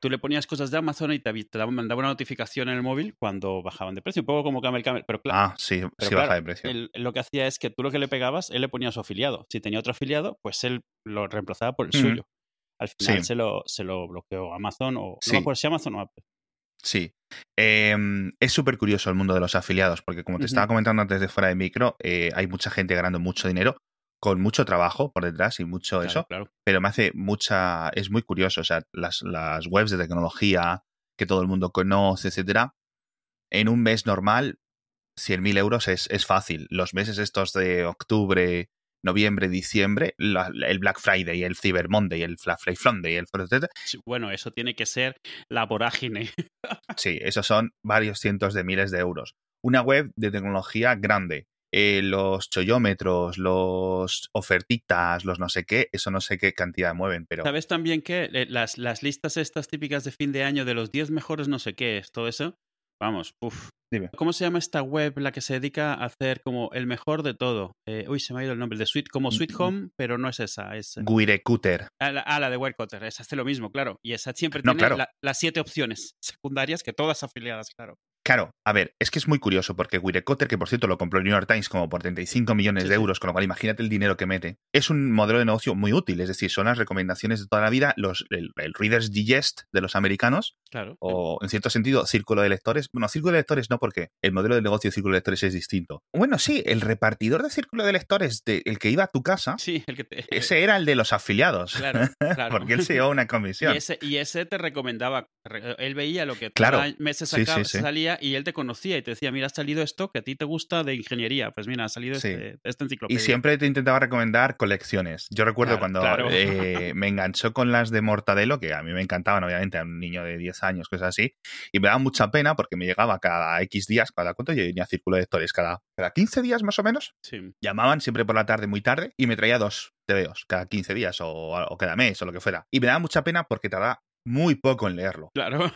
tú le ponías cosas de Amazon y te, te mandaba una notificación en el móvil cuando bajaban de precio, un poco como Camel Camel. Pero claro, ah, sí, sí baja de precio. lo que hacía es que tú lo que le pegabas, él le ponía su afiliado. Si tenía otro afiliado, pues él lo reemplazaba por el suyo. Al final se, lo, se lo bloqueó Amazon o no por si Amazon o Apple. Sí. Em, es súper curioso el mundo de los afiliados, porque como te estaba comentando antes de fuera de micro, eh, hay mucha gente ganando mucho dinero con mucho trabajo por detrás y mucho eso, pero me hace mucha, es muy curioso, o sea, las, las webs de tecnología que todo el mundo conoce, etcétera, en un mes normal, 100.000 euros es, es fácil. Los meses estos de octubre, noviembre, diciembre, el Black Friday, el Cyber Monday, el Flash Friday, el Bueno, eso tiene que ser la vorágine. sí, esos son varios cientos de miles de euros. Una web de tecnología grande. Eh, los chollómetros, los ofertitas, los no sé qué, eso no sé qué cantidad mueven, pero... ¿Sabes también que eh, las, las listas estas típicas de fin de año de los 10 mejores no sé qué es, todo eso? Vamos, uff, ¿Cómo se llama esta web la que se dedica a hacer como el mejor de todo? Eh, uy, se me ha ido el nombre de Sweet, como Sweet Home, pero no es esa. Es, Wirecutter. Ah, la, ah, la de Wirecutter. Esa hace lo mismo, claro. Y esa siempre tiene las siete opciones secundarias, que todas afiliadas, claro. Claro, a ver, es que es muy curioso porque Wirecutter, que por cierto lo compró el New York Times como por 35 millones de euros, con lo cual imagínate el dinero que mete, es un modelo de negocio muy útil, es decir, son las recomendaciones de toda la vida, los, el, Reader's Digest de los americanos, claro, o en cierto sentido, círculo de lectores. Bueno, círculo de lectores no, porque el modelo de negocio de círculo de lectores es distinto. Bueno, sí, el repartidor de círculo de lectores, de, el que iba a tu casa, sí, el que ese era el de los afiliados. Claro, claro. porque él se llevaba una comisión. Y ese, y ese te recomendaba, él veía lo que claro. meses sacaba, salía y él te conocía y te decía, mira, ha salido esto que a ti te gusta de ingeniería. Pues mira, ha salido este, esta enciclopedia. Y siempre te intentaba recomendar colecciones. Yo recuerdo cuando eh, me enganchó con las de Mortadelo, que a mí me encantaban, obviamente, a un niño de 10 años, cosas así, y me daba mucha pena porque me llegaba cada X días, cada cuánto yo tenía círculo de lectores, cada, cada 15 días más o menos. Sí. Llamaban siempre por la tarde, muy tarde, y me traía dos TVOs cada 15 días o, o, cada mes o lo que fuera. Y me daba mucha pena porque te da muy poco en leerlo. Claro.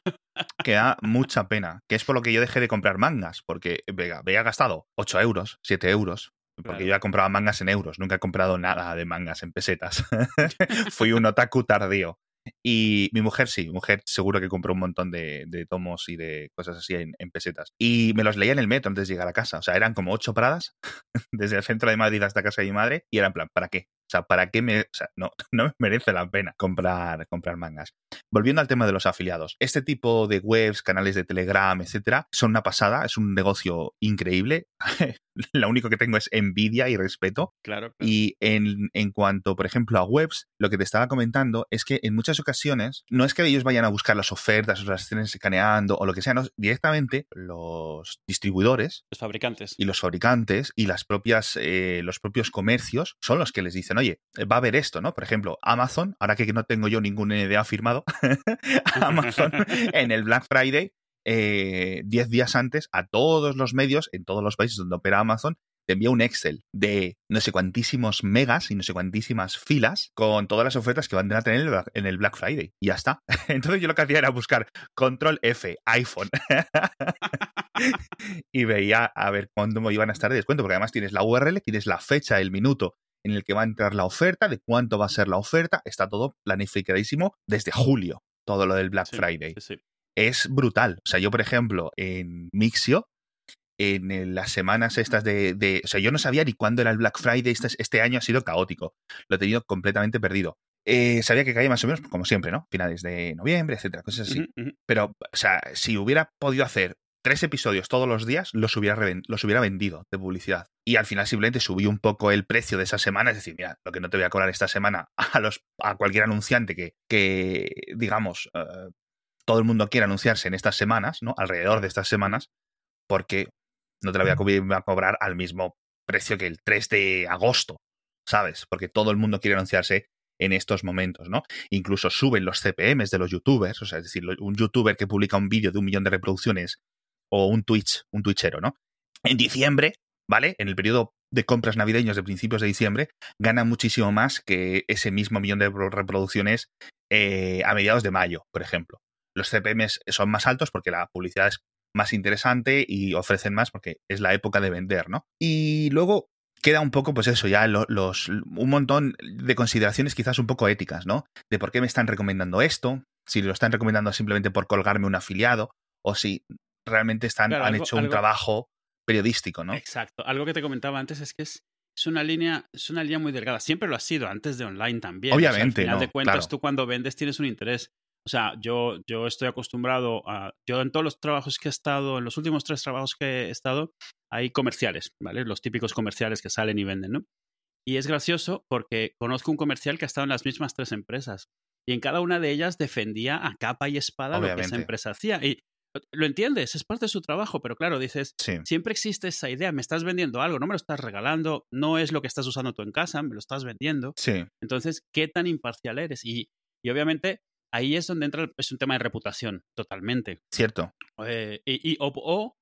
que da mucha pena. Que es por lo que yo dejé de comprar mangas, porque vega, había gastado 8 euros, 7 euros. Porque yo ya compraba mangas en euros, nunca he comprado nada de mangas en pesetas. Fui un otaku tardío. Y mi mujer sí, mi mujer seguro que compró un montón de, tomos y de cosas así en, en, pesetas. Y me los leía en el metro antes de llegar a casa. O sea, eran como ocho paradas desde el centro de Madrid hasta casa de mi madre. Y era en plan, ¿para qué? Sea, ¿para qué me.? O sea, no, no me merece la pena comprar, comprar mangas. Volviendo al tema de los afiliados. Este tipo de webs, canales de Telegram, etcétera, son una pasada. Es un negocio increíble. lo único que tengo es envidia y respeto. Claro. Y en, en, cuanto, por ejemplo, a webs, lo que te estaba comentando es que en muchas ocasiones no es que ellos vayan a buscar las ofertas o las estén escaneando o lo que sea, no, directamente los distribuidores. Los fabricantes. Y los fabricantes y las propias, eh, los propios comercios son los que les dicen, oye, eh, va a haber esto, ¿no? Por ejemplo, Amazon, ahora que no tengo yo ningún NDA firmado, Amazon en el Black Friday, 10 eh, días antes, a todos los medios, en todos los países donde opera Amazon, te envía un Excel de no sé cuantísimos megas y no sé cuantísimas filas con todas las ofertas que van a tener en el Black Friday. Y ya está. Entonces yo lo que hacía era buscar Control F, iPhone. y veía a ver cuándo me iban a estar de descuento, porque además tienes la URL, tienes la fecha, el minuto en el que va a entrar la oferta, de cuánto va a ser la oferta, está todo planificadísimo desde julio, todo lo del Black Friday. Es brutal. O sea, yo, por ejemplo, en Mixio, en las semanas estas de, O sea, yo no sabía ni cuándo era el Black Friday, este, este año ha sido caótico. Lo he tenido completamente perdido. Eh, sabía que caía más o menos, como siempre, ¿no? Finales de noviembre, etcétera, cosas así. Pero, o sea, si hubiera podido hacer tres episodios todos los días, los hubiera, los hubiera vendido de publicidad. Y al final simplemente subí un poco el precio de esa semana, es decir, mira, lo que no te voy a cobrar esta semana a, los, a cualquier anunciante que, que digamos, eh, todo el mundo quiera anunciarse en estas semanas, ¿no? Alrededor de estas semanas, porque no te la voy a, a cobrar al mismo precio que el 3 de agosto, ¿sabes? Porque todo el mundo quiere anunciarse en estos momentos, ¿no? Incluso suben los CPMs de los youtubers, o sea, es decir, un youtuber que publica un vídeo de un millón de reproducciones o un Twitch, un Twitchero, ¿no? En diciembre, ¿vale? En el periodo de compras navideños de principios de diciembre, gana muchísimo más que ese mismo millón de reproducciones eh, a mediados de mayo, por ejemplo. Los CPMs son más altos porque la publicidad es más interesante y ofrecen más porque es la época de vender, ¿no? Y luego queda un poco, pues eso, ya los, un montón de consideraciones quizás un poco éticas, ¿no? De por qué me están recomendando esto, si lo están recomendando simplemente por colgarme un afiliado o si realmente están, han hecho un trabajo periodístico, ¿no? Exacto. Algo que te comentaba antes es que es, es una línea, es una línea muy delgada. Siempre lo ha sido, antes de online también. Obviamente. al final de cuentas, tú cuando vendes tienes un interés. O sea, yo, yo estoy acostumbrado a. Yo en todos los trabajos que he estado, en los últimos tres trabajos que he estado, hay comerciales, ¿vale? Los típicos comerciales que salen y venden, ¿no? Y es gracioso porque conozco un comercial que ha estado en las mismas tres empresas. Y en cada una de ellas defendía a capa y espada lo que esa empresa hacía. Y lo entiendes, es parte de su trabajo, pero claro, dices, siempre existe esa idea, me estás vendiendo algo, no me lo estás regalando, no es lo que estás usando tú en casa, me lo estás vendiendo. Sí. Entonces, ¿qué tan imparcial eres? Y, y obviamente ahí es donde entra, es un tema de reputación, totalmente. Cierto. Eh, y, o,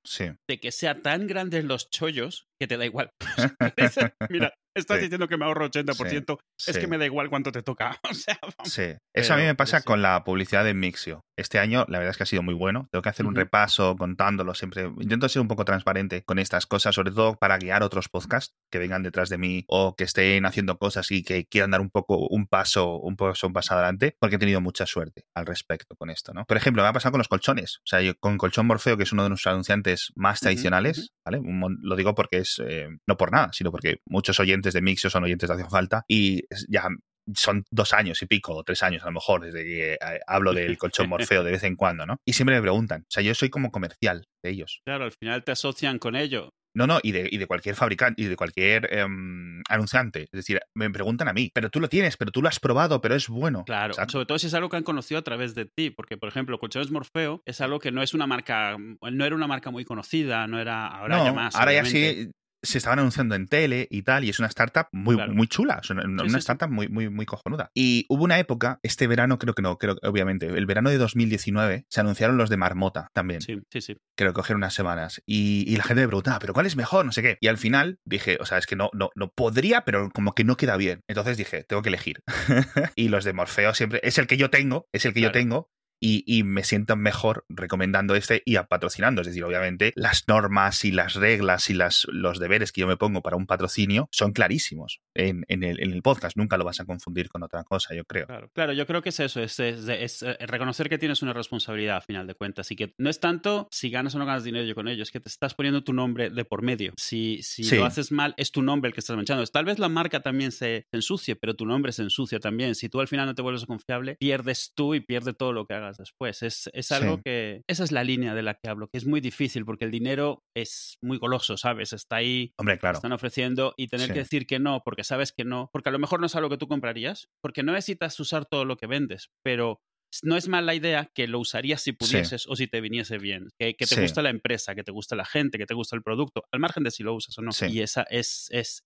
de que sea tan grandes los chollos que te da igual. Mira, estás diciendo que me ahorro 80%, es que me da igual cuánto te toca. O sea, Sí, eso a mí me pasa con la publicidad de Mixio. Este año, la verdad es que ha sido muy bueno. Tengo que hacer un repaso contándolo siempre. Intento ser un poco transparente con estas cosas, sobre todo para guiar otros podcasts que vengan detrás de mí o que estén haciendo cosas y que quieran dar un poco un paso, un paso, un paso adelante, porque he tenido mucha suerte al respecto con esto, ¿no? Por ejemplo, me ha pasado con los colchones. O sea, yo con Colchón Morfeo, que es uno de nuestros anunciantes más tradicionales, ¿vale? lo digo porque es, eh, no por nada, sino porque muchos oyentes de Mixio son oyentes de Hacen Falta y ya son dos años y pico, o tres años a lo mejor, desde que eh, hablo del colchón Morfeo de vez en cuando, ¿no? Y siempre me preguntan, o sea, yo soy como comercial de ellos. Claro, al final te asocian con ello. No, no, y de, y de cualquier fabricante y de cualquier em, anunciante. Es decir, me preguntan a mí, pero tú lo tienes, pero tú lo has probado, pero es bueno. Claro, sobre todo si es algo que han conocido a través de ti, porque, por ejemplo, Colchones Morfeo es algo que no es una marca, no era una marca muy conocida, no era, ahora ya más. Ahora ya sí, se estaban anunciando en tele y tal, y es una startup muy, muy chula, una, startup muy, muy, muy cojonuda. Y hubo una época, este verano creo que no, creo obviamente, el verano de 2019 se anunciaron los de Marmota también. Sí, sí, sí. Creo que cogieron unas semanas. Y, la gente me preguntaba, ¿pero cuál es mejor? No sé qué. Y al final dije, o sea, es que no, no, no podría, pero como que no queda bien. Entonces dije, tengo que elegir. y los de Morfeo siempre, es el que yo tengo, es el que yo tengo, y, me siento mejor recomendando este y patrocinando. Es decir, obviamente las normas y las reglas y las, los deberes que yo me pongo para un patrocinio son clarísimos en, en, el, en el, podcast. Nunca lo vas a confundir con otra cosa, yo creo. Claro, yo creo que es eso, es, es, eh, reconocer que tienes una responsabilidad a final de cuentas y que no es tanto si ganas o no ganas dinero yo con ello, es que te estás poniendo tu nombre de por medio. Si, si lo haces mal, es tu nombre el que estás manchando. Tal vez la marca también se ensucie, pero tu nombre se ensucia también. Si tú al final no te vuelves confiable, pierdes tú y pierdes todo lo que hagas después. Es, es algo que, esa es la línea de la que hablo, que es muy difícil porque el dinero es muy goloso, ¿sabes? Está ahí, Hombre, claro. están ofreciendo y tener que decir que no porque sabes que no, porque a lo mejor no es algo que tú comprarías, porque no necesitas usar todo lo que vendes, pero no es mala idea que lo usarías si pudieses o si te viniese bien, que, te gusta la empresa, que te gusta la gente, que te gusta el producto, al margen de si lo usas o no. Y esa es, es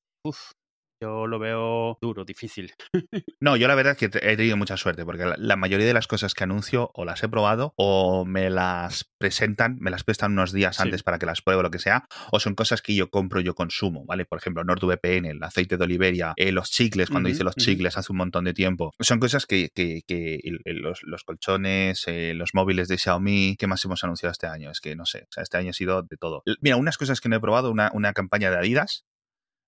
yo lo veo duro, difícil. no, yo la verdad es que he tenido mucha suerte porque la, mayoría de las cosas que anuncio o las he probado o me las presentan, me las prestan unos días antes para que las pruebe o lo que sea, o son cosas que yo compro, yo consumo, ¿vale? Por ejemplo, NordVPN, el aceite de Oliveria, eh, los chicles, cuando hice los chicles hace un montón de tiempo. Son cosas que, que, que los, colchones, eh, los móviles de Xiaomi, ¿qué más hemos anunciado este año? Es que no sé, o sea, este año ha sido de todo. Mira, unas cosas que no he probado, una, una campaña de Adidas,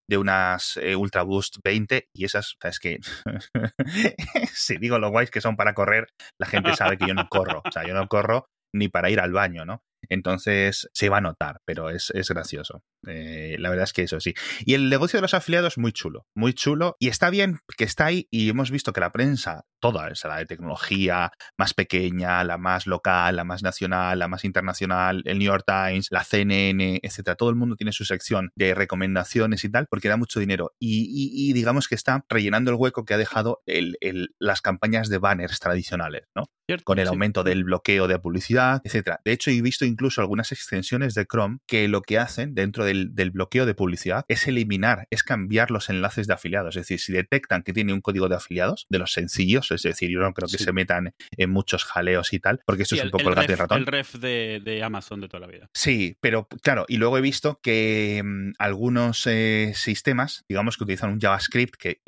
de unas eh, Ultra Boost 20 y esas, o es que si digo lo guays que son para correr, la gente sabe que yo no corro, o sea, yo no corro ni para ir al baño, ¿no? Entonces se va a notar, pero es, es gracioso. Eh, la verdad es que eso sí. Y el negocio de los afiliados muy chulo, muy chulo. Y está bien que está ahí y hemos visto que la prensa, toda, esa, la de tecnología, más pequeña, la más local, la más nacional, la más internacional, el New York Times, la CNN, etcétera, todo el mundo tiene su sección de recomendaciones y tal, porque da mucho dinero. Y, digamos que está rellenando el hueco que ha dejado el, las campañas de banners tradicionales, ¿no? Con el aumento del bloqueo de publicidad, etcétera. De hecho, he visto incluso algunas extensiones de Chrome que lo que hacen dentro del del, bloqueo de publicidad es eliminar, es cambiar los enlaces de afiliados. Es decir, si detectan que tiene un código de afiliados, de los sencillos, es decir, yo no creo que se metan en muchos jaleos y tal, porque esto es un poco el, gato y ratón. El ref de, Amazon de toda la vida. Sí, pero claro, y luego he visto que mm, algunos eh, sistemas, digamos que utilizan un JavaScript que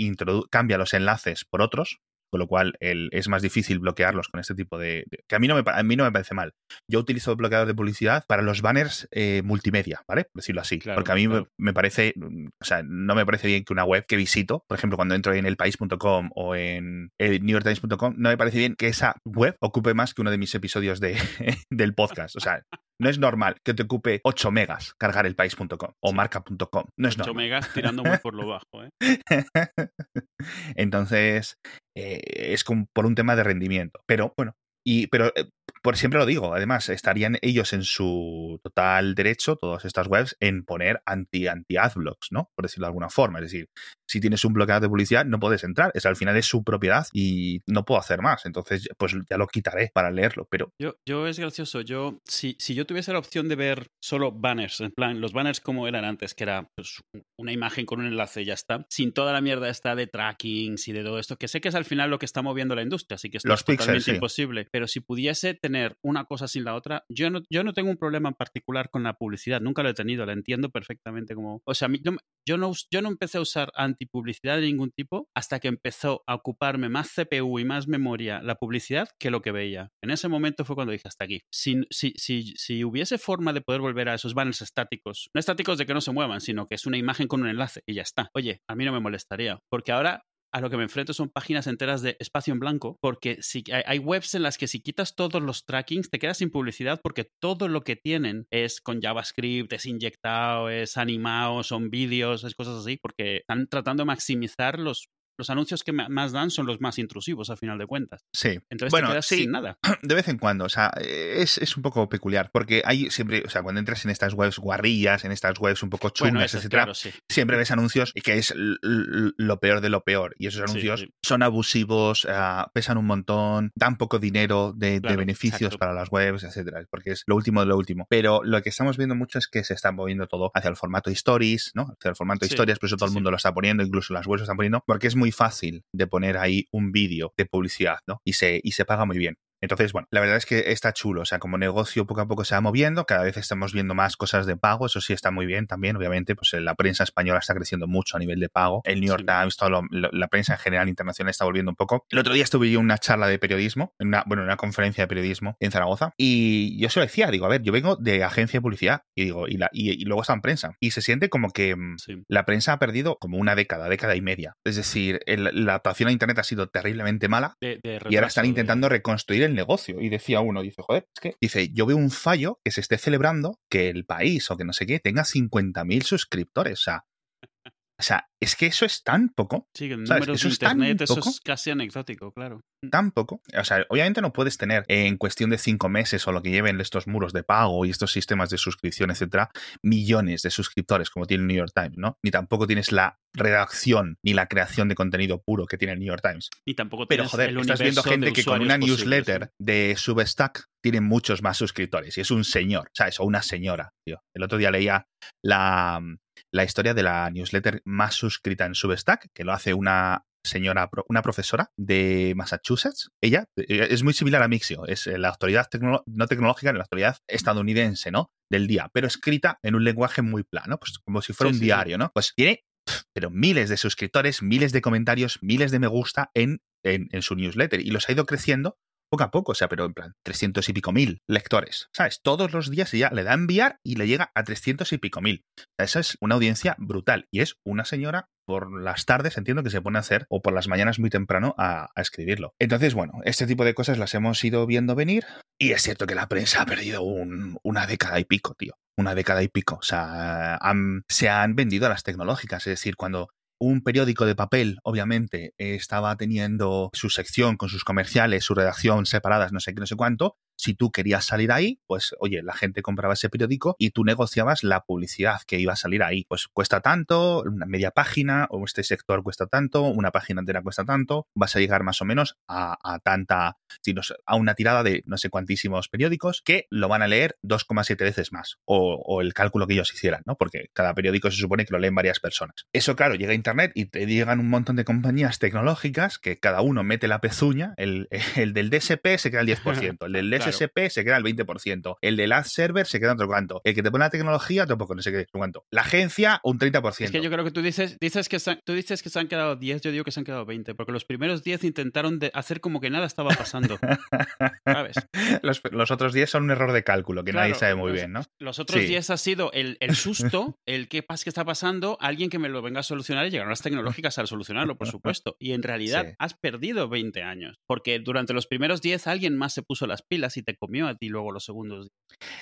cambia los enlaces por otros, con lo cual el, es más difícil bloquearlos con este tipo de, que a mí no me a mí no me parece mal. Yo utilizo bloqueador de publicidad para los banners eh, multimedia, ¿vale? Por decirlo así, porque a mí me, parece, o sea, no me parece bien que una web que visito, por ejemplo, cuando entro en elpaís.com o en el newyorktimes.com, no me parece bien que esa web ocupe más que uno de mis episodios de, del podcast, o sea, no es normal que te ocupe 8 megas cargar el país.com o marca.com. No es 8 megas tirando muy por lo bajo. ¿eh? Entonces, eh, es por un tema de rendimiento. Pero bueno, y, pero eh, por siempre lo digo, además, estarían ellos en su total derecho, todas estas webs, en poner anti-adblocks, ¿no? Por decirlo de alguna forma. Es decir, si tienes un bloqueador de publicidad, no puedes entrar. Es al final es su propiedad y no puedo hacer más. Entonces, pues ya lo quitaré para leerlo. Pero. Yo, yo es gracioso. Yo, si, si yo tuviese la opción de ver solo banners, en plan, los banners como eran antes, que era pues, una imagen con un enlace y ya está, sin toda la mierda esta de trackings y de todo esto, que sé que es al final lo que está moviendo la industria, así que esto es totalmente imposible. Pero si pudiese tener una cosa sin la otra, yo no, yo no tengo un problema en particular con la publicidad, nunca lo he tenido, la entiendo perfectamente como... O sea, yo, no, yo no empecé a usar antipublicidad de ningún tipo hasta que empezó a ocuparme más CPU y más memoria la publicidad que lo que veía. En ese momento fue cuando dije hasta aquí. Si, si, si, si hubiese forma de poder volver a esos banners estáticos, no estáticos de que no se muevan, sino que es una imagen con un enlace y ya está. Oye, a mí no me molestaría, porque ahora a lo que me enfrento son páginas enteras de espacio en blanco, porque si, hay webs en las que si quitas todos los trackings te quedas sin publicidad porque todo lo que tienen es con JavaScript, es inyectado, es animado, son vídeos, es cosas así, porque están tratando de maximizar los los anuncios que más dan son los más intrusivos, a final de cuentas. Sí. Entonces bueno, te quedas sin nada. De vez en cuando, o sea, es, es, un poco peculiar, porque hay siempre, o sea, cuando entras en estas webs guarrillas, en estas webs un poco chungas, etcétera, siempre ves anuncios y que es lo peor de lo peor. Y esos anuncios son abusivos, ah, pesan un montón, dan poco dinero de, beneficios para las webs, etcétera, porque es lo último de lo último. Pero lo que estamos viendo mucho es que se está moviendo todo hacia el formato stories, ¿no? Hacia el formato historias, por eso todo el mundo lo está poniendo, incluso las webs lo están poniendo, porque es muy fácil de poner ahí un vídeo de publicidad, ¿no? Y se, y se paga muy bien. Entonces, bueno, la verdad es que está chulo. O sea, como negocio poco a poco se va moviendo, cada vez estamos viendo más cosas de pago. Eso sí está muy bien también. Obviamente, pues la prensa española está creciendo mucho a nivel de pago. El New York Times, toda la prensa en general internacional está volviendo un poco. El otro día estuve yo en una charla de periodismo, en una, bueno, en una conferencia de periodismo en Zaragoza, y yo se lo decía, digo, a ver, yo vengo de agencia de publicidad y digo, y, la, y, luego está en prensa. Y se siente como que mm, la prensa ha perdido como una década, década y media. Es decir, la adaptación a Internet ha sido terriblemente mala y ahora están intentando reconstruir el negocio. Y decir a uno, dice, joder, es que, dice, yo veo un fallo que se esté celebrando que el país o que no sé qué tenga 50.000 suscriptores. O sea, o sea, es que eso es tan poco. Sí, que en números de internet eso es casi anecdótico, claro. Mm. Tan poco. O sea, obviamente no puedes tener en cuestión de cinco meses o lo que lleven estos muros de pago y estos sistemas de suscripción, etcétera, millones de suscriptores como tiene el New York Times, ¿no? Ni tampoco tienes la redacción ni la creación de contenido puro que tiene el New York Times. Y tampoco Pero joder, estás viendo gente que con una newsletter de Substack tiene muchos más suscriptores y es un señor, ¿sabes? O una señora, tío. El otro día leía la, la historia de la newsletter más suscrita en Substack, que lo hace una señora, una profesora de Massachusetts. Ella eh, es muy similar a Mixio, es eh, la autoridad no tecnológica, la autoridad estadounidense, ¿no? Del día, pero escrita en un lenguaje muy plano, pues como si fuera un diario, ¿no? Pues tiene, pero miles de suscriptores, miles de comentarios, miles de me gusta en, en, en su newsletter y los ha ido creciendo poco a poco, o sea, pero en plan, 300 y pico mil lectores, ¿sabes? Todos los días ella le da a enviar y le llega a 300 y pico mil. Esa es una audiencia brutal y es una señora por las tardes, entiendo que se pone a hacer, o por las mañanas muy temprano a, escribirlo. Entonces, bueno, este tipo de cosas las hemos ido viendo venir y es cierto que la prensa ha perdido una década y pico, tío. Una década y pico. O sea, se han vendido a las tecnológicas. Es decir, cuando un periódico de papel, obviamente, estaba teniendo su sección con sus comerciales, su redacción separadas, no sé qué, no sé cuánto, si tú querías salir ahí, pues oye, la gente compraba ese periódico y tú negociabas la publicidad que iba a salir ahí. Pues cuesta tanto, una media página, o este sector cuesta tanto, una página entera cuesta tanto, vas a llegar más o menos a, tanta, a una tirada de no sé cuantísimos periódicos que lo van a leer 2,7 veces más, o, el cálculo que ellos hicieran, ¿no? Porque cada periódico se supone que lo leen varias personas. Eso, claro, llega a Internet y te llegan un montón de compañías tecnológicas que cada uno mete la pezuña, el, del DSP se queda el 10%, el del DSP SSP se queda el 20%, el del ad server se queda otro cuanto, el que te pone la tecnología otro poco, no sé qué, cuánto. La agencia un 30%. Es que yo creo que tú dices, dices que se, tú dices que se han quedado 10, yo digo que se han quedado 20, porque los primeros 10 intentaron de hacer como que nada estaba pasando. ¿Sabes? Los, otros 10 son un error de cálculo que nadie sabe muy bien, ¿no? Los otros 10 ha sido el, el susto, el qué pasa que está pasando, alguien que me lo venga a solucionar y llegaron las tecnológicas a solucionarlo, por supuesto. Y en realidad has perdido 20 años, porque durante los primeros 10 alguien más se puso las pilas y te comió a ti luego los segundos.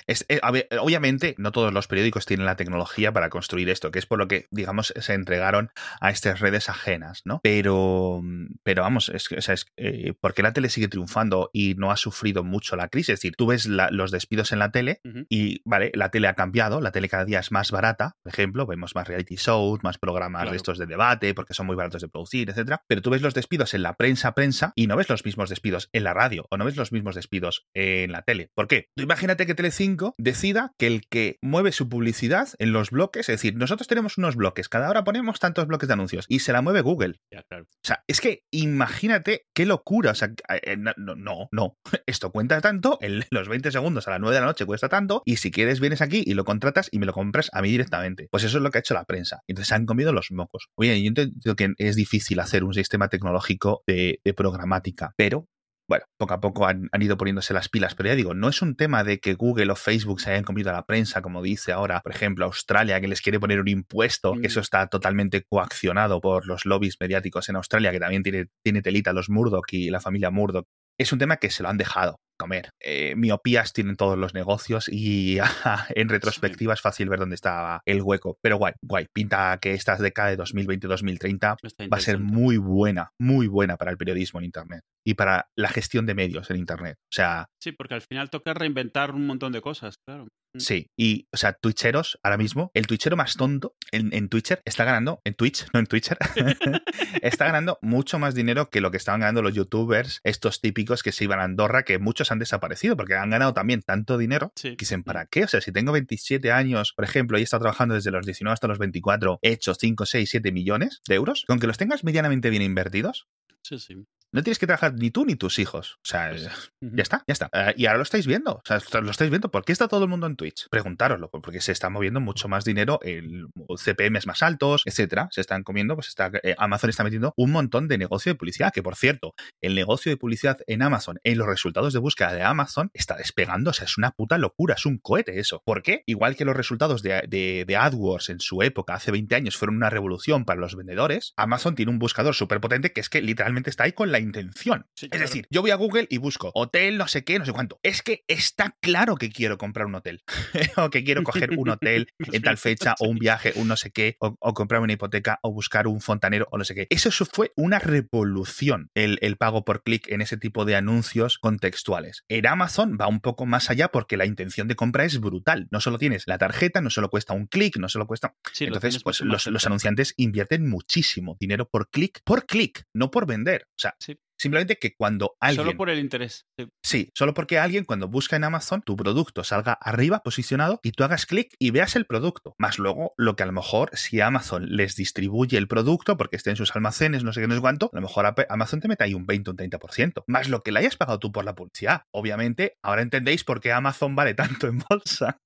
Es, eh, obviamente, no todos los periódicos tienen la tecnología para construir esto, que es por lo que, digamos, se entregaron a estas redes ajenas, ¿no? Pero, pero vamos, es, o sea, es eh, porque la tele sigue triunfando y no ha sufrido mucho la crisis. Es decir, tú ves los despidos en la tele y, vale, la tele ha cambiado, la tele cada día es más barata, por ejemplo, vemos más reality shows, más programas de estos de debate, porque son muy baratos de producir, etcétera. Pero tú ves los despidos en la prensa, prensa, y no ves los mismos despidos en la radio, o no ves los mismos despidos en la tele. ¿Por qué? Tú imagínate que Telecinco decida que el que mueve su publicidad en los bloques, es decir, nosotros tenemos unos bloques, cada hora ponemos tantos bloques de anuncios, y se la mueve Google. O sea, es que imagínate qué locura. O sea, eh, no, no, no. Esto cuenta tanto, en los 20 segundos a las 9 de la noche cuesta tanto, y si quieres vienes aquí y lo contratas y me lo compras a mí directamente. Pues eso es lo que ha hecho la prensa. Entonces se han comido los mocos. Oye, yo entiendo que es difícil hacer un sistema tecnológico de, programática, pero bueno, poco a poco han, ido poniéndose las pilas, pero ya digo, no es un tema de que Google o Facebook se hayan comido a la prensa, como dice ahora, por ejemplo, Australia, que les quiere poner un impuesto, que eso mm. está totalmente coaccionado por los lobbies mediáticos en Australia, que también tiene, tiene telita los Murdoch y la familia Murdoch. Es un tema que se lo han dejado comer. Eh, miopías tienen todos los negocios y en retrospectiva es fácil ver dónde está el hueco. Pero guay, guay. Pinta que esta década de 2020-2030 va a ser muy buena, muy buena para el periodismo en Internet y para la gestión de medios en Internet. O sea... Sí, porque al final toca reinventar un montón de cosas, claro. Sí, y, o sea, twitcheros, ahora mismo, el twitchero más tonto en, en Twitcher está ganando, en Twitch, no en Twitcher, está ganando mucho más dinero que lo que estaban ganando los youtubers, estos típicos que se iban a Andorra, que muchos han desaparecido porque han ganado también tanto dinero que dicen, ¿para qué? O sea, si tengo 27 años, por ejemplo, y he estado trabajando desde los 19 hasta los 24, he hecho 5, 6, 7 millones de euros, con que los tengas medianamente bien invertidos, Sí, sí. No tienes que trabajar ni tú ni tus hijos. O sea, pues, ya está, ya está. Eh, y ahora lo estáis viendo. O sea, lo estáis viendo. ¿Por qué está todo el mundo en Twitch? Preguntároslo. Porque se está moviendo mucho más dinero, el CPMs más altos, etcétera. Se están comiendo, pues está, eh, Amazon está metiendo un montón de negocio de publicidad. Que por cierto, el negocio de publicidad en Amazon, en los resultados de búsqueda de Amazon, está despegando. O sea, es una puta locura. Es un cohete eso. ¿Por qué? Igual que los resultados de, de AdWords en su época, hace 20 años, fueron una revolución para los vendedores, Amazon tiene un buscador súper potente que es que literalmente está ahí con la intención. es decir, yo voy a Google y busco hotel, no sé qué, no sé cuánto. Es que está claro que quiero comprar un hotel. o que quiero coger un hotel en tal fecha, o un viaje, un no sé qué, o, comprarme una hipoteca, o buscar un fontanero, o no sé qué. Eso fue una revolución, el, el pago por clic en ese tipo de anuncios contextuales. En Amazon va un poco más allá porque la intención de compra es brutal. No solo tienes la tarjeta, no solo cuesta un clic, no solo cuesta. Entonces, pues los, los anunciantes invierten muchísimo dinero por clic, por clic, no por vender. O sea, simplemente que cuando alguien... Solo por el interés. Sí. solo porque alguien cuando busca en Amazon tu producto salga arriba posicionado y tú hagas clic y veas el producto. Más luego lo que a lo mejor si Amazon les distribuye el producto porque esté en sus almacenes, no sé qué, no sé cuánto, a lo mejor Amazon te mete ahí un 20 o un 30%. Más lo que le hayas pagado tú por la publicidad. Obviamente, ahora entendéis por qué Amazon vale tanto en bolsa.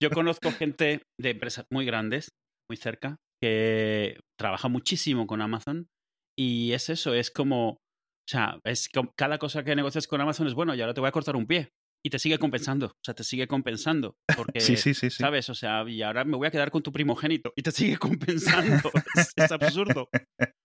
Yo conozco gente de empresas muy grandes, muy cerca, que trabaja muchísimo con Amazon y es eso, es como, o sea, es cada cosa que negocias con Amazon es bueno, y ahora te voy a cortar un pie. Y te sigue compensando, o sea, te sigue compensando. Porque, sí, sí, sí, ¿sabes? O sea, y ahora me voy a quedar con tu primogénito y te sigue compensando. es, absurdo.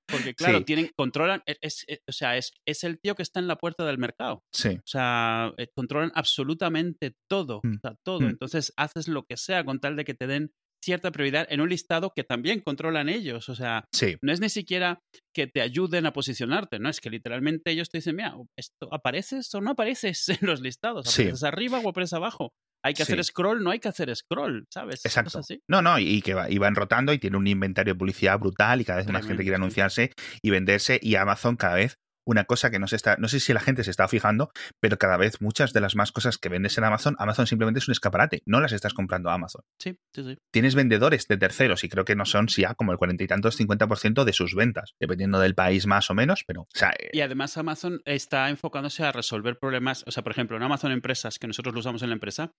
Porque, claro, tienen, controlan, e, es, e, o sea, es, es el tío que está en la puerta del mercado. Sí. O sea, eh, controlan absolutamente todo, mm. o sea, todo. Mm. Entonces, haces lo que sea con tal de que te den cierta prioridad en un listado que también controlan ellos. O sea, no es ni siquiera que te ayuden a posicionarte, ¿no? Es que literalmente ellos te dicen, mira, esto apareces o no apareces en los listados, apareces arriba o apareces abajo. Hay que hacer scroll, no hay que hacer scroll, ¿sabes? Exacto. No, no, y que va, y van rotando y tiene un inventario de publicidad brutal y cada vez más gente quiere anunciarse y venderse y Amazon cada vez una cosa que no se está, no sé si la gente se está fijando, pero cada vez muchas de las más cosas que vendes en Amazon, Amazon simplemente es un escaparate, no las estás comprando a Amazon. Sí, sí, sí. Tienes vendedores de terceros y creo que no son si ya como el cuarenta y tantos, cincuenta por ciento de sus ventas, dependiendo del país más o menos, pero... O sea, y además Amazon está enfocándose a resolver problemas, o sea, por ejemplo, en Amazon Empresas, que nosotros lo usamos en la empresa,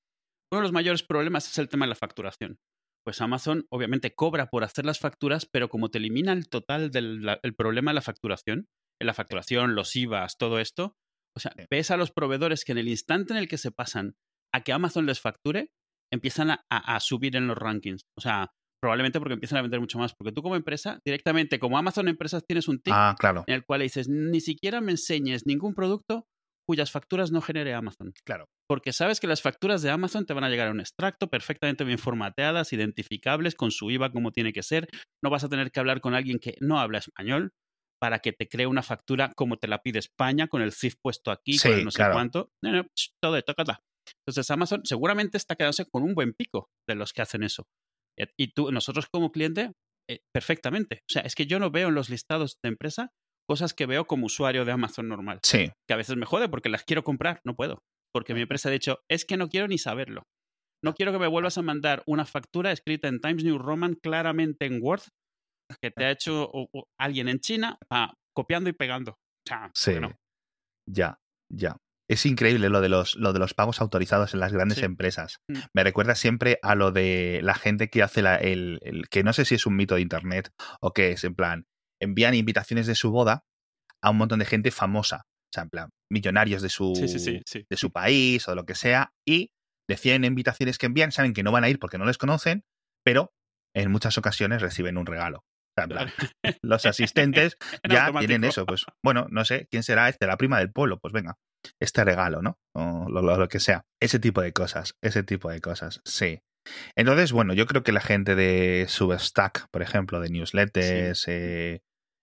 uno de los mayores problemas es el tema de la facturación. Pues Amazon obviamente cobra por hacer las facturas, pero como te elimina el total del el problema de la facturación, en la facturación, los IVAs, todo esto, o sea, ves a los proveedores que en el instante en el que se pasan a que Amazon les facture, empiezan a, subir en los rankings. O sea, probablemente porque empiezan a vender mucho más. Porque tú como empresa, directamente, como Amazon Empresas, tienes un tip ah, claro. en el cual dices, ni siquiera me enseñes ningún producto cuyas facturas no genere Amazon. Claro. Porque sabes que las facturas de Amazon te van a llegar a un extracto perfectamente bien formateadas, identificables, con su IVA como tiene que ser. No vas a tener que hablar con alguien que no habla español para que te cree una factura como te la pide España, con el CIF puesto aquí, con el no sé cuánto. todo esto, Entonces Amazon seguramente está quedándose con un buen pico de los que hacen eso. Eh, y tú, nosotros como cliente, eh, perfectamente. O sea, es que yo no veo en los listados de empresa cosas que veo como usuario de Amazon normal. Sí. Que a veces me jode porque las quiero comprar, no puedo. Porque mi empresa ha dicho, es que no quiero ni saberlo. No quiero que me vuelvas a mandar una factura escrita en Times New Roman claramente en Word que te ha hecho alguien en China copiando y pegando. sí. Ya, ya. Es increíble lo de los, lo de los pagos autorizados en las grandes empresas. Mm. Me recuerda siempre a lo de la gente que hace el, el, que no sé si es un mito de internet o qué es, en plan, envían invitaciones de su boda a un montón de gente famosa. O sea, en plan, millonarios de su, de su país o de lo que sea, y decían invitaciones que envían, saben que no van a ir porque no les conocen, pero en muchas ocasiones reciben un regalo. Los asistentes ya tienen eso, pues bueno, no sé, ¿quién será este? La prima del pueblo, pues venga, este regalo, ¿no? O lo, que sea. Ese tipo de cosas, ese tipo de cosas, sí. Entonces, bueno, yo creo que la gente de Substack, por ejemplo, de newsletters, eh,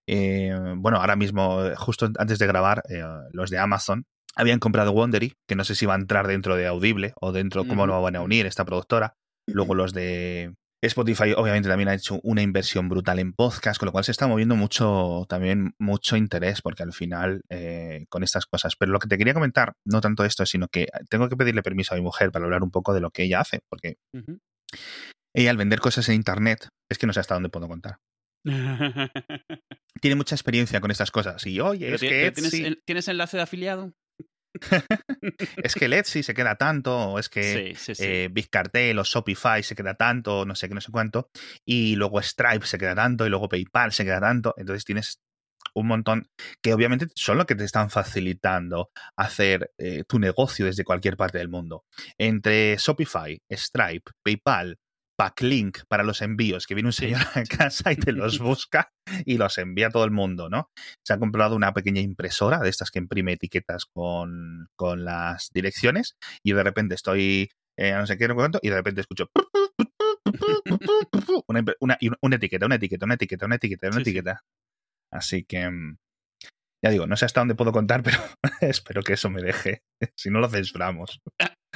eh, bueno, ahora mismo, justo antes de grabar, eh, los de Amazon habían comprado Wondery, que no sé si va a entrar dentro de Audible o dentro, cómo lo van a unir esta productora. Luego los de Spotify obviamente también ha hecho una inversión brutal en podcast, con lo cual se está moviendo mucho, también mucho interés, porque al final eh, con estas cosas. Pero lo que te quería comentar, no tanto esto, sino que tengo que pedirle permiso a mi mujer para hablar un poco de lo que ella hace, porque ella al vender cosas en Internet, es que no sé hasta dónde puedo contar. Tiene mucha experiencia con estas cosas. Y oye, es que ¿tienes, ¿tienes enlace de afiliado? Es que Etsy se queda tanto, o es que eh, Big Cartel o Shopify se queda tanto, no sé qué, no sé cuánto, y luego Stripe se queda tanto, y luego PayPal se queda tanto, entonces tienes un montón que obviamente son lo que te están facilitando hacer eh, tu negocio desde cualquier parte del mundo. Entre Shopify, Stripe, PayPal, backlink para los envíos, que viene un señor a casa y te los busca y los envía a todo el mundo, ¿no? Se ha comprado una pequeña impresora de estas que imprime etiquetas con, con las direcciones y de repente estoy, eh, no sé qué, no cuánto, y de repente escucho una, una, una, etiqueta, una etiqueta, una etiqueta, una etiqueta, una etiqueta. Así que, mm, ya digo, no sé hasta dónde puedo contar, pero espero que eso me deje. Si no lo censuramos.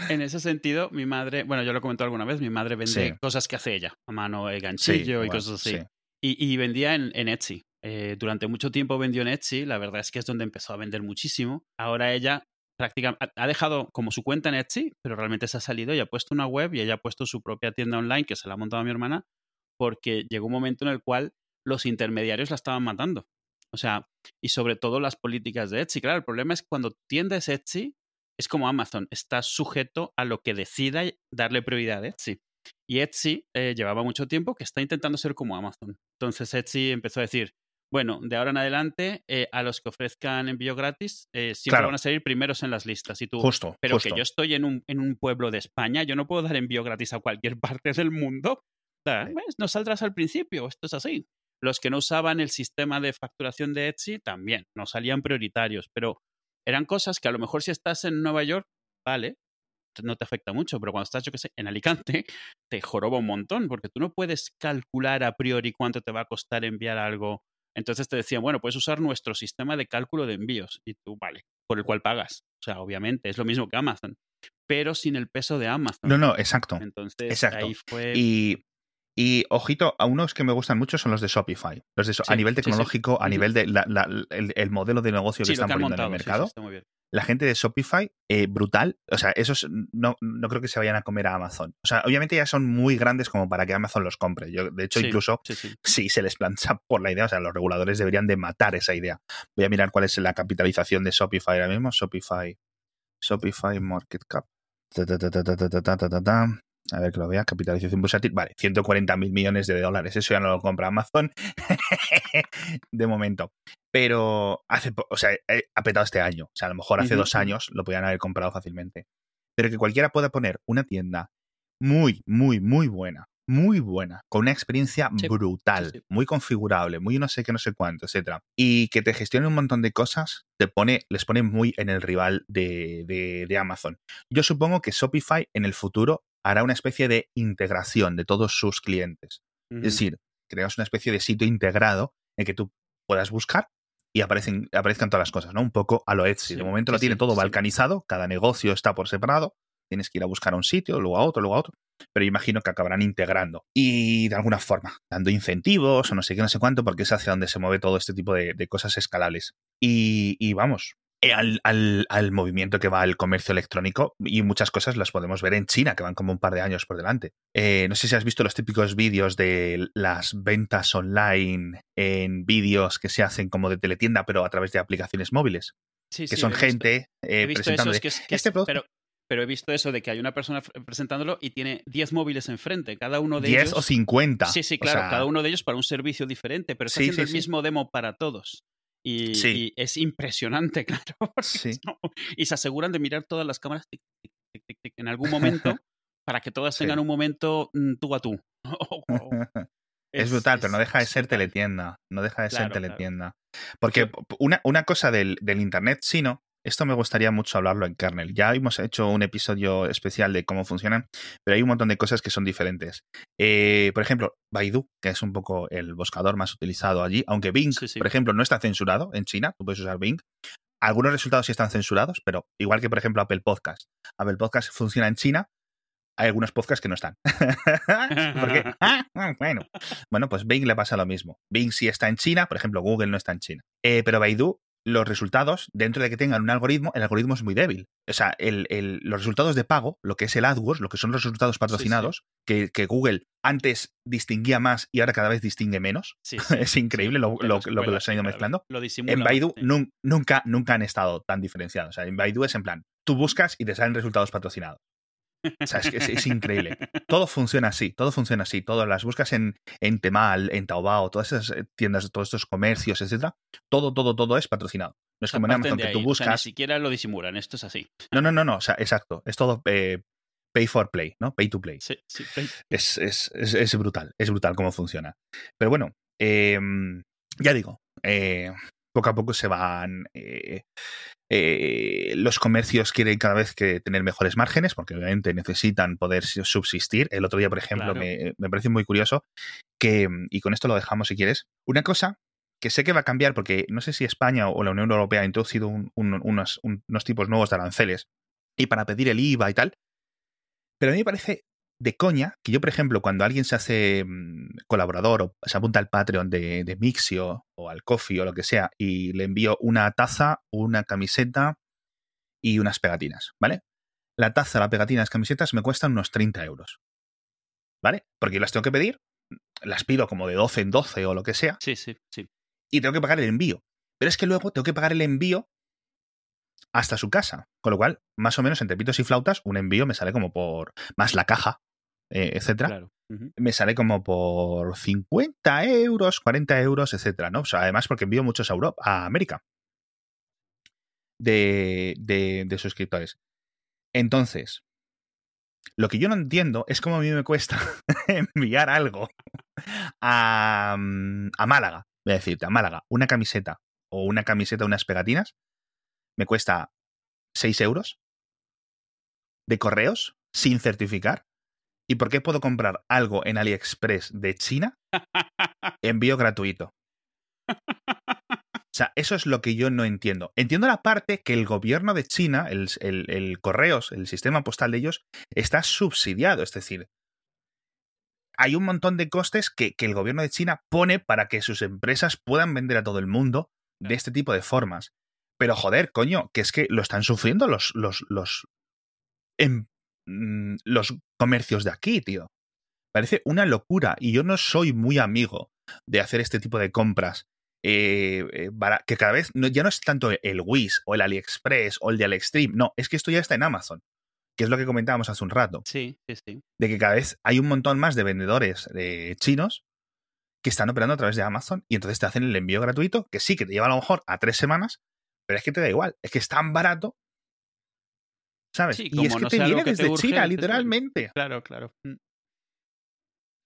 En ese sentido, mi madre, bueno, yo lo he comentado alguna vez, mi madre vende cosas que hace ella, a mano, el ganchillo y cosas así. Y, vendía en, Etsy. Eh, durante mucho tiempo vendió en Etsy, la verdad es que es donde empezó a vender muchísimo. Ahora ella prácticamente ha dejado como su cuenta en Etsy, pero realmente se ha salido y ha puesto una web y ella ha puesto su propia tienda online que se la ha montado a mi hermana porque llegó un momento en el cual los intermediarios la estaban matando. O sea, y sobre todo las políticas de Etsy. Claro, el problema es cuando tiendes Etsy, es como Amazon, está sujeto a lo que decida darle prioridad a Etsy. Y Etsy eh, llevaba mucho tiempo que está intentando ser como Amazon. Entonces Etsy empezó a decir, bueno, de ahora en adelante, eh, a los que ofrezcan envío gratis, eh, siempre van a salir primeros en las listas. Y tú, justo, pero que yo estoy en un, en un pueblo de España, yo no puedo dar envío gratis a cualquier parte del mundo. Pues, no saldrás al principio, esto es así. Los que no usaban el sistema de facturación de Etsy también, no salían prioritarios, pero eran cosas que a lo mejor si estás en Nueva York, vale, no te afecta mucho, pero cuando estás, yo qué sé, en Alicante, te joroba un montón, porque tú no puedes calcular a priori cuánto te va a costar enviar algo. Entonces te decían, bueno, puedes usar nuestro sistema de cálculo de envíos, y tú, vale, por el cual pagas. O sea, obviamente, es lo mismo que Amazon, pero sin el peso de Amazon. No, no, exacto. Entonces, ahí fue. Y Y ojito, a unos que me gustan mucho son los de Shopify. Los de a nivel tecnológico, a nivel de el, modelo de negocio que están poniendo en el mercado. La gente de Shopify, eh, brutal. O sea, esos no, no creo que se vayan a comer a Amazon. O sea, obviamente ya son muy grandes como para que Amazon los compre. Yo, de hecho, incluso si se les plancha por la idea, o sea, los reguladores deberían de matar esa idea. Voy a mirar cuál es la capitalización de Shopify ahora mismo. Shopify. Shopify Market Cap. A ver que lo vea, capitalización bursátil. Vale, 140 mil millones de dólares. Eso ya no lo compra Amazon de momento. Pero hace, o sea, ha petado este año. O sea, a lo mejor hace dos años lo podían haber comprado fácilmente. Pero que cualquiera pueda poner una tienda muy, muy, muy buena, muy buena, con una experiencia brutal, muy configurable, muy no sé qué, no sé cuánto, etcétera, y que te gestione un montón de cosas, te pone, les pone muy en el rival de, de Amazon. Yo supongo que Shopify en el futuro hará una especie de integración de todos sus clientes. Es decir, creas una especie de sitio integrado en que tú puedas buscar y aparecen, aparezcan todas las cosas, ¿no? Un poco a lo Etsy. de momento lo tiene todo balcanizado, cada negocio está por separado, tienes que ir a buscar a un sitio, luego a otro, luego a otro, pero imagino que acabarán integrando y de alguna forma, dando incentivos o no sé qué, no sé cuánto, porque es hacia donde se mueve todo este tipo de, cosas escalables. y vamos, eh, al, al, movimiento que va el comercio electrónico y muchas cosas las podemos ver en China, que van como un par de años por delante. Eh, no sé si has visto los típicos vídeos de las ventas online en vídeos que se hacen como de teletienda, pero a través de aplicaciones móviles. que son gente presentando este Pero, pero he visto eso de que hay una persona presentándolo y tiene 10 móviles enfrente, cada uno de ellos. 10 o 50. Sí, sí, claro, cada uno de ellos para un servicio diferente, pero está haciendo el mismo demo para todos. Y, es impresionante, claro. y se aseguran de mirar todas las cámaras en algún momento para que todas tengan un momento mm, tú a tú. es, brutal, pero no deja de ser teletienda. No deja de ser teletienda. Porque una, una cosa del, del Internet chino esto me gustaría mucho hablarlo en kernel. Ya hemos hecho un episodio especial de cómo funcionan, pero hay un montón de cosas que son diferentes. Eh, por ejemplo, Baidu, que es un poco el buscador más utilizado allí, aunque Bing, por ejemplo, no está censurado en China, tú puedes usar Bing. Algunos resultados sí están censurados, pero igual que, por ejemplo, Apple Podcast. Apple Podcast funciona en China, hay algunos podcasts que no están. Porque, ah, bueno. bueno, pues Bing le pasa lo mismo. Bing sí está en China, por ejemplo, Google no está en China. Eh, pero Baidu los resultados, dentro de que tengan un algoritmo, el algoritmo es muy débil. O sea, los resultados de pago, lo que es el AdWords, lo que son los resultados patrocinados, Que, Google antes distinguía más y ahora cada vez distingue menos. es increíble lo, que los han ido mezclando. en Baidu nunca, nunca han estado tan diferenciados. O sea, en Baidu es en plan, tú buscas y te salen resultados patrocinados. O sea, es, es, increíble. Todo funciona así, todo funciona así. Todas las buscas en, en Temal, en Taobao, todas esas eh, tiendas, todos estos comercios, etcétera. Todo, todo, todo es patrocinado. No es como en Amazon que tú buscas. ni siquiera lo disimulan, esto es así. No, no, no, no. O sea, exacto. Es todo eh, pay for play, ¿no? Pay to play. Sí, sí. Es, es, es, brutal, es brutal cómo funciona. Pero bueno, em, ya digo, eh, poco a poco se van eh, los comercios quieren cada vez que tener mejores márgenes, porque obviamente necesitan poder subsistir. El otro día, por ejemplo, me, parece muy curioso que, y con esto lo dejamos si quieres, una cosa que sé que va a cambiar, porque no sé si España o la Unión Europea ha introducido unos, unos tipos nuevos de aranceles, y para pedir el IVA y tal, pero a mí me parece de coña que yo, por ejemplo, cuando alguien se hace mm, colaborador o se apunta al Patreon de, de, Mixio o al Coffee o lo que sea y le envío una taza, una camiseta y unas pegatinas, ¿vale? La taza, la pegatina las camisetas me cuestan unos 30 euros, ¿vale? Porque yo las tengo que pedir, las pido como de 12 en 12 o lo que sea. Sí, sí, sí. Y tengo que pagar el envío. Pero es que luego tengo que pagar el envío hasta su casa. Con lo cual, más o menos, entre pitos y flautas, un envío me sale como por más la caja, eh, etcétera, me sale como por 50 euros, 40 euros, etcétera, ¿no? O sea, además porque envío muchos a Europa, a América de, de, suscriptores. Entonces, lo que yo no entiendo es cómo a mí me cuesta enviar algo a, a Málaga, voy a decirte, a Málaga, una camiseta o una camiseta, unas pegatinas, me cuesta 6 euros de correos sin certificar ¿Y por qué puedo comprar algo en AliExpress de China? Envío gratuito. O sea, eso es lo que yo no entiendo. Entiendo la parte que el gobierno de China, el, el, correos, el sistema postal de ellos, está subsidiado. Es decir, hay un montón de costes que, el gobierno de China pone para que sus empresas puedan vender a todo el mundo de este tipo de formas. Pero joder, coño, que es que lo están sufriendo los, los, los, em, mm, los comercios de aquí, tío. Parece una locura y yo no soy muy amigo de hacer este tipo de compras. Eh, eh, que cada vez ya no es tanto el Wish o el AliExpress o el de AliExtreme, no, es que esto ya está en Amazon que es lo que comentábamos hace un rato. Sí, sí, sí. De que cada vez hay un montón más de vendedores de chinos que están operando a través de Amazon y entonces te hacen el envío gratuito, que sí, que te lleva a lo mejor a tres semanas, pero es que te da igual, es que es tan barato. ¿Sabes? y es que te viene desde China, literalmente. Claro, claro. Mm.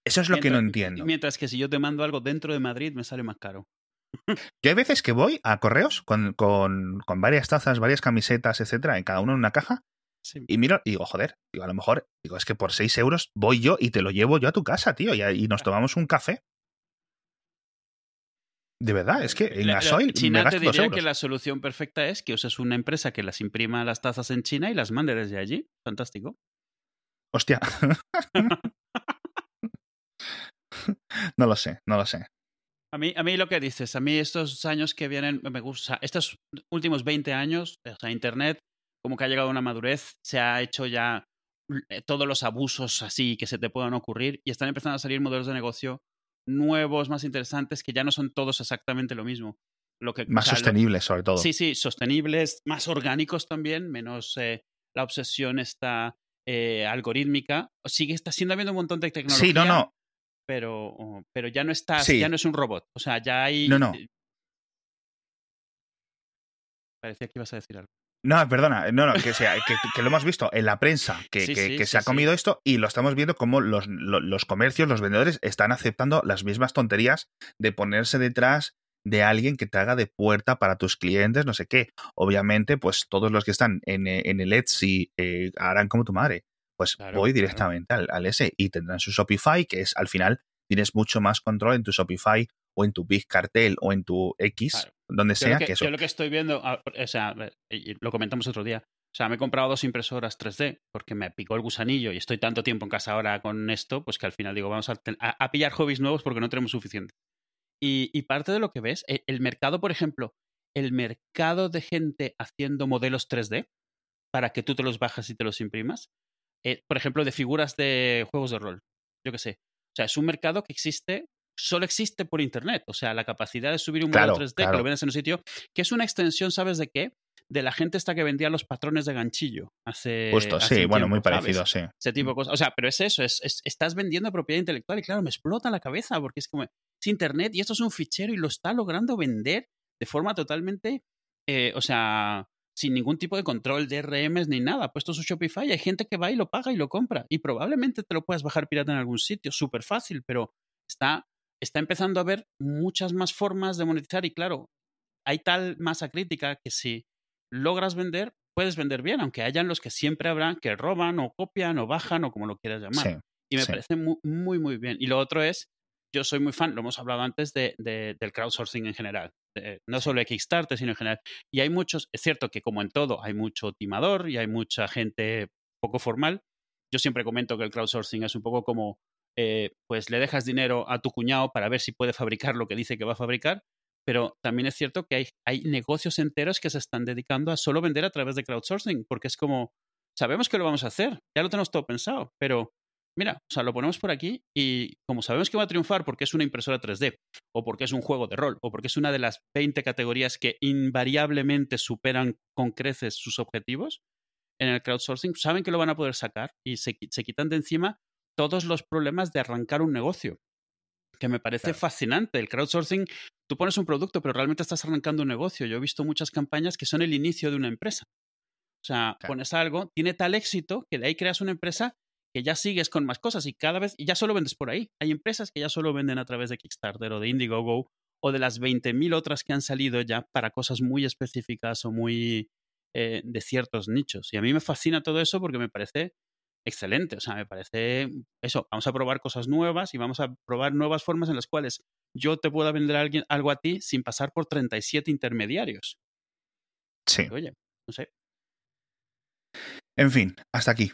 Eso es lo que no entiendo. Mientras que si yo te mando algo dentro de Madrid, me sale más caro. Yo hay veces que voy a correos con, con, con varias tazas, varias camisetas, etcétera, en cada uno en una caja, y miro, y digo, joder, digo, a lo mejor, digo, es que por 6 euros voy yo y te lo llevo yo a tu casa, tío, y, nos tomamos un café. De verdad, es que en gasoil China me te diría que la solución perfecta es que uses una empresa que las imprima las tazas en China y las mande desde allí. Fantástico. Hostia. no lo sé, no lo sé. A mí, a mí lo que dices, a mí estos años que vienen me gusta, estos últimos 20 años, o sea, Internet como que ha llegado a una madurez, se ha hecho ya eh, todos los abusos así que se te puedan ocurrir y están empezando a salir modelos de negocio nuevos, más interesantes, que ya no son todos exactamente lo mismo. Lo que, más sostenibles, sobre todo. Sí, sí, sostenibles, más orgánicos también, menos eh, la obsesión esta eh, algorítmica. Sigue está siendo habiendo un montón de tecnología. Sí, no, no. Pero, pero ya no está, ya no es un robot. O sea, ya hay. No, no. Parecía que ibas a decir algo. No, perdona, no, no, que, sea, que, lo hemos visto en la prensa, que, se ha comido esto y lo estamos viendo como los, los, comercios, los vendedores están aceptando las mismas tonterías de ponerse detrás de alguien que te haga de puerta para tus clientes, no sé qué. Obviamente, pues todos los que están en, en el Etsy eh, harán como tu madre. Pues voy directamente al, al S y tendrán su Shopify, que es al final tienes mucho más control en tu Shopify o en tu Big Cartel o en tu X, donde sea. que, eso. yo lo que estoy viendo, ah, o sea, lo comentamos otro día. O sea, me he comprado dos impresoras 3D porque me picó el gusanillo y estoy tanto tiempo en casa ahora con esto, pues que al final digo, vamos a, pillar hobbies nuevos porque no tenemos suficiente. Y, parte de lo que ves, e, el, mercado, por ejemplo, el mercado de gente haciendo modelos 3D para que tú te los bajas y te los imprimas, eh, por ejemplo, de figuras de juegos de rol, yo qué sé. O sea, es un mercado que existe solo existe por Internet. O sea, la capacidad de subir un modelo 3D que lo vendes en un sitio, que es una extensión, ¿sabes de qué? De la gente esta que vendía los patrones de ganchillo hace. Justo, sí, bueno, muy parecido, sí. Ese tipo de cosas. O sea, pero es eso, es, estás vendiendo propiedad intelectual y claro, me explota la cabeza porque es como. Es Internet y esto es un fichero y lo está logrando vender de forma totalmente. Eh, o sea, sin ningún tipo de control de RMs ni nada. Puesto su Shopify, hay gente que va y lo paga y lo compra. Y probablemente te lo puedas bajar pirata en algún sitio, súper fácil, pero está está empezando a haber muchas más formas de monetizar y claro, hay tal masa crítica que si logras vender, puedes vender bien, aunque hayan los que siempre habrán que roban o copian o bajan o como lo quieras llamar. y me parece muy, muy, muy bien. Y lo otro es, yo soy muy fan, lo hemos hablado antes, de, del crowdsourcing en general. no solo de Kickstarter, sino en general. Y hay muchos, es cierto que como en todo, hay mucho timador y hay mucha gente poco formal. Yo siempre comento que el crowdsourcing es un poco como eh, pues le dejas dinero a tu cuñado para ver si puede fabricar lo que dice que va a fabricar, pero también es cierto que hay, hay negocios enteros que se están dedicando a solo vender a través de crowdsourcing, porque es como, sabemos que lo vamos a hacer, ya lo tenemos todo pensado, pero mira, o sea, lo ponemos por aquí y como sabemos que va a triunfar porque es una impresora 3D, o porque es un juego de rol, o porque es una de las 20 categorías que invariablemente superan con creces sus objetivos, en el crowdsourcing saben que lo van a poder sacar y se, se quitan de encima todos los problemas de arrancar un negocio, que me parece fascinante. El crowdsourcing, tú pones un producto, pero realmente estás arrancando un negocio. Yo he visto muchas campañas que son el inicio de una empresa. O sea, pones algo, tiene tal éxito que de ahí creas una empresa que ya sigues con más cosas y cada vez, y ya solo vendes por ahí. Hay empresas que ya solo venden a través de Kickstarter o de Indiegogo o de las 20.000 otras que han salido ya para cosas muy específicas o muy eh, de ciertos nichos. Y a mí me fascina todo eso porque me parece excelente. O sea, me parece eso. Vamos a probar cosas nuevas y vamos a probar nuevas formas en las cuales yo te pueda vender a alguien, algo a ti sin pasar por 37 intermediarios. Sí. Oye, no sé. En fin, hasta aquí.